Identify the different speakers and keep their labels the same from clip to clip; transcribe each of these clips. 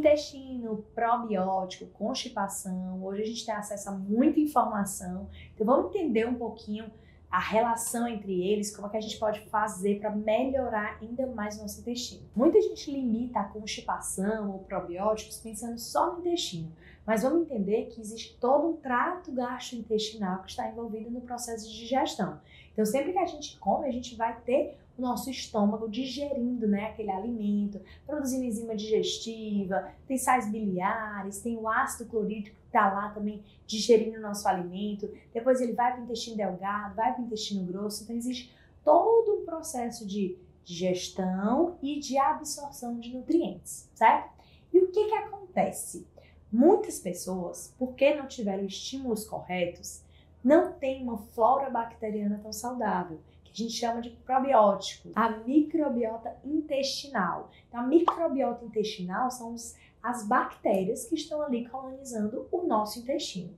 Speaker 1: Intestino, probiótico, constipação. Hoje a gente tem acesso a muita informação. Então vamos entender um pouquinho a relação entre eles, como é que a gente pode fazer para melhorar ainda mais o nosso intestino. Muita gente limita a constipação ou probióticos pensando só no intestino, mas vamos entender que existe todo um trato gastrointestinal que está envolvido no processo de digestão. Então, sempre que a gente come, a gente vai ter o nosso estômago digerindo né, aquele alimento, produzindo enzima digestiva, tem sais biliares, tem o ácido clorídrico que está lá também digerindo o nosso alimento. Depois ele vai para o intestino delgado, vai para o intestino grosso. Então existe todo um processo de digestão e de absorção de nutrientes, certo? E o que, que acontece? Muitas pessoas, porque não tiveram estímulos corretos, não têm uma flora bacteriana tão saudável que a gente chama de probiótico, a microbiota intestinal. Então, a microbiota intestinal são os, as bactérias que estão ali colonizando o nosso intestino.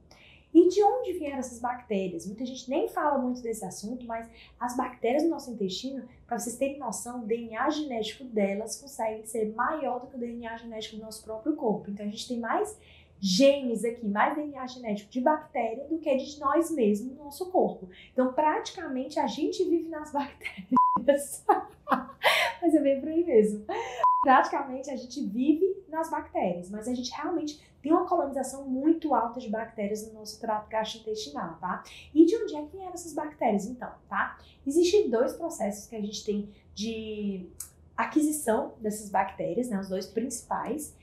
Speaker 1: E de onde vieram essas bactérias? Muita gente nem fala muito desse assunto, mas as bactérias no nosso intestino, para vocês terem noção, o DNA genético delas consegue ser maior do que o DNA genético do nosso próprio corpo. Então a gente tem mais genes aqui, mais DNA genético de bactéria do que de nós mesmos no nosso corpo. Então, praticamente, a gente vive nas bactérias. mas é bem por aí mesmo. Praticamente, a gente vive nas bactérias, mas a gente realmente tem uma colonização muito alta de bactérias no nosso trato gastrointestinal, tá? E de onde é que vieram essas bactérias, então, tá? Existem dois processos que a gente tem de aquisição dessas bactérias, né? Os dois principais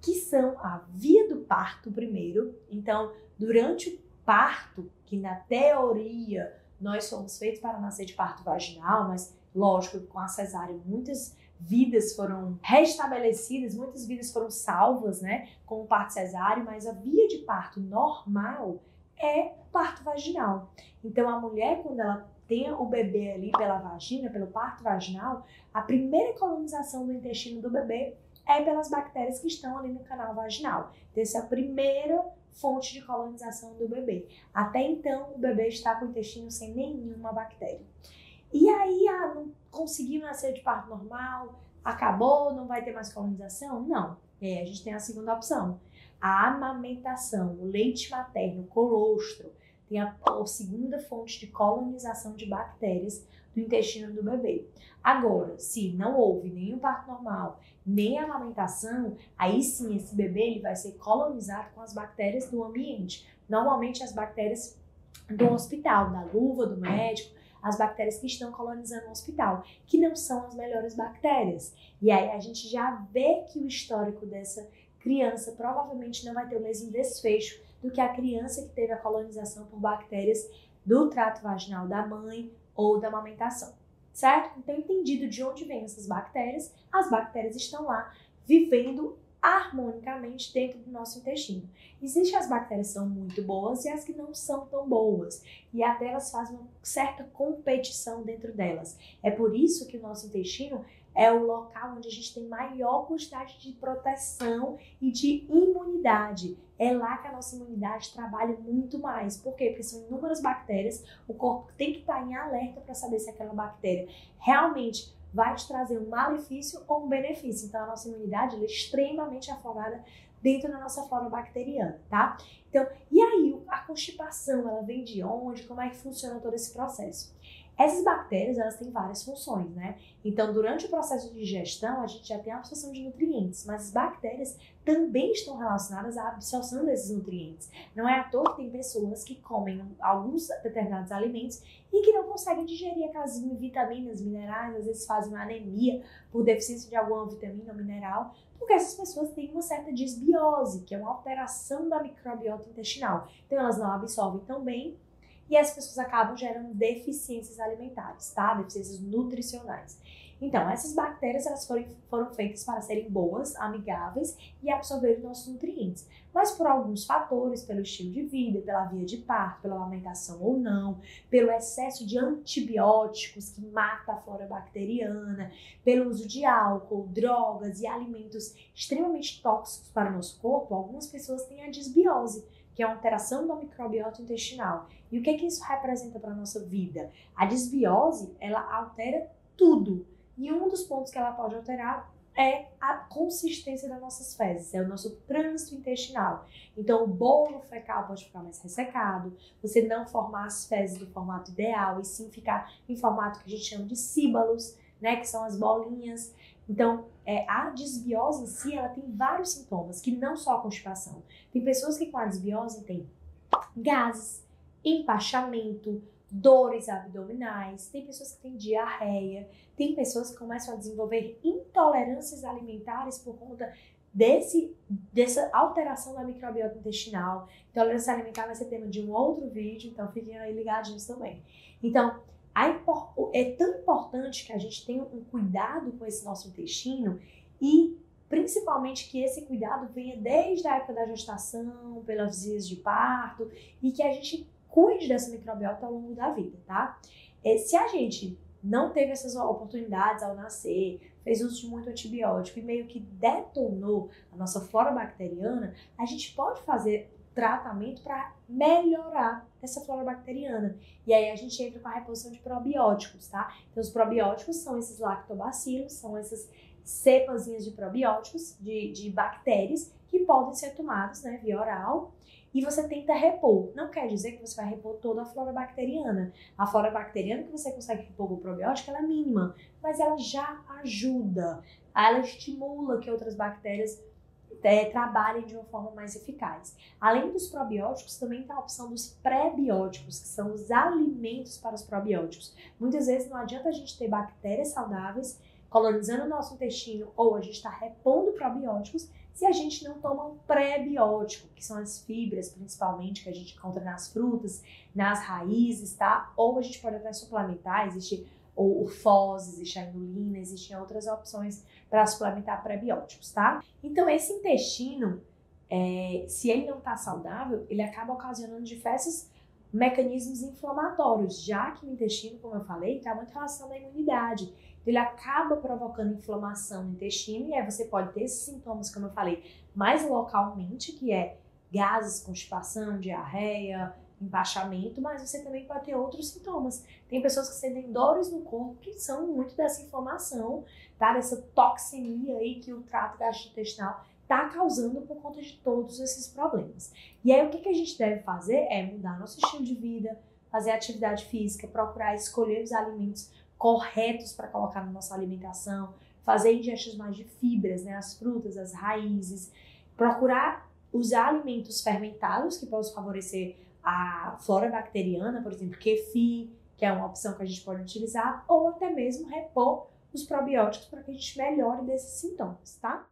Speaker 1: que são a via do parto primeiro. Então, durante o parto, que na teoria nós somos feitos para nascer de parto vaginal, mas lógico com a cesárea muitas vidas foram restabelecidas, muitas vidas foram salvas, né, com o parto cesáreo, mas a via de parto normal é parto vaginal. Então a mulher quando ela tem o bebê ali pela vagina, pelo parto vaginal, a primeira colonização do intestino do bebê é pelas bactérias que estão ali no canal vaginal. Então, essa é a primeira fonte de colonização do bebê. Até então, o bebê está com o intestino sem nenhuma bactéria. E aí, ah, não conseguiu nascer de parto normal, acabou, não vai ter mais colonização? Não. É, a gente tem a segunda opção. A amamentação, o leite materno, o colostro, tem a, a segunda fonte de colonização de bactérias do intestino do bebê. Agora, se não houve nenhum parto normal, nem amamentação, aí sim esse bebê ele vai ser colonizado com as bactérias do ambiente. Normalmente as bactérias do hospital, da luva do médico, as bactérias que estão colonizando o hospital, que não são as melhores bactérias. E aí a gente já vê que o histórico dessa criança provavelmente não vai ter o mesmo desfecho do que a criança que teve a colonização por bactérias do trato vaginal da mãe ou da amamentação, certo? Então, entendido de onde vêm essas bactérias, as bactérias estão lá vivendo harmonicamente dentro do nosso intestino. Existem as bactérias que são muito boas e as que não são tão boas, e até elas fazem uma certa competição dentro delas. É por isso que o nosso intestino é o local onde a gente tem maior quantidade de proteção e de imunidade. É lá que a nossa imunidade trabalha muito mais. Por quê? Porque são inúmeras bactérias, o corpo tem que estar em alerta para saber se aquela bactéria realmente vai te trazer um malefício ou um benefício. Então, a nossa imunidade é extremamente aflorada dentro da nossa flora bacteriana, tá? Então, e aí, a constipação, ela vem de onde? Como é que funciona todo esse processo? Essas bactérias, elas têm várias funções, né? Então, durante o processo de digestão, a gente já tem a absorção de nutrientes, mas as bactérias também estão relacionadas à absorção desses nutrientes. Não é à toa que tem pessoas que comem alguns determinados alimentos e que não conseguem digerir aquelas vitaminas, minerais, às vezes fazem uma anemia por deficiência de alguma vitamina ou mineral, porque essas pessoas têm uma certa disbiose, que é uma alteração da microbiota intestinal. Então, elas não absorvem tão bem e as pessoas acabam gerando deficiências alimentares, tá? Deficiências nutricionais. Então, essas bactérias elas foram, foram feitas para serem boas, amigáveis e absorver os nossos nutrientes. Mas por alguns fatores, pelo estilo de vida, pela via de parto, pela alimentação ou não, pelo excesso de antibióticos que mata a flora bacteriana, pelo uso de álcool, drogas e alimentos extremamente tóxicos para o nosso corpo, algumas pessoas têm a disbiose que é uma alteração da microbiota intestinal. E o que, é que isso representa para a nossa vida? A desbiose, ela altera tudo. E um dos pontos que ela pode alterar é a consistência das nossas fezes, é o nosso trânsito intestinal. Então, o bolo fecal pode ficar mais ressecado, você não formar as fezes do formato ideal, e sim ficar em formato que a gente chama de síbalos, né, que são as bolinhas. Então, é, a desbiose em si, ela tem vários sintomas, que não só a constipação. Tem pessoas que com a desbiose têm gases, empachamento, dores abdominais, tem pessoas que têm diarreia, tem pessoas que começam a desenvolver intolerâncias alimentares por conta desse, dessa alteração da microbiota intestinal. Intolerância alimentar vai ser tema de um outro vídeo, então fiquem aí ligadinhos também. Então, é tão importante que a gente tenha um cuidado com esse nosso intestino e principalmente que esse cuidado venha desde a época da gestação, pelas vias de parto e que a gente cuide dessa microbiota ao longo da vida, tá? É, se a gente não teve essas oportunidades ao nascer, fez uso de muito antibiótico e meio que detonou a nossa flora bacteriana, a gente pode fazer tratamento para melhorar essa flora bacteriana. E aí a gente entra com a reposição de probióticos, tá? Então os probióticos são esses lactobacilos, são essas cepazinhas de probióticos, de, de bactérias, que podem ser tomados né, via oral e você tenta repor. Não quer dizer que você vai repor toda a flora bacteriana. A flora bacteriana que você consegue repor com probiótico ela é mínima, mas ela já ajuda, ela estimula que outras bactérias é, trabalhem de uma forma mais eficaz. Além dos probióticos, também tem a opção dos pré-bióticos, que são os alimentos para os probióticos. Muitas vezes não adianta a gente ter bactérias saudáveis colonizando o nosso intestino ou a gente está repondo probióticos se a gente não toma um pré-biótico, que são as fibras, principalmente, que a gente encontra nas frutas, nas raízes, tá? Ou a gente pode até suplementar, existe o, o FOS, existe a inulina, existem outras opções para suplementar pré-bióticos, tá? Então, esse intestino, é, se ele não está saudável, ele acaba ocasionando diversos mecanismos inflamatórios, já que o intestino, como eu falei, está muito relacionado à imunidade ele acaba provocando inflamação no intestino e aí você pode ter esses sintomas, como eu falei, mais localmente, que é gases, constipação, diarreia, empachamento, mas você também pode ter outros sintomas. Tem pessoas que sentem dores no corpo que são muito dessa inflamação, tá? Dessa toxemia aí que o trato gastrointestinal está causando por conta de todos esses problemas. E aí o que, que a gente deve fazer é mudar nosso estilo de vida, fazer atividade física, procurar escolher os alimentos corretos para colocar na nossa alimentação, fazer ingestas mais de fibras, né, as frutas, as raízes, procurar usar alimentos fermentados que possam favorecer a flora bacteriana, por exemplo, kefir, que é uma opção que a gente pode utilizar, ou até mesmo repor os probióticos para que a gente melhore desses sintomas, tá?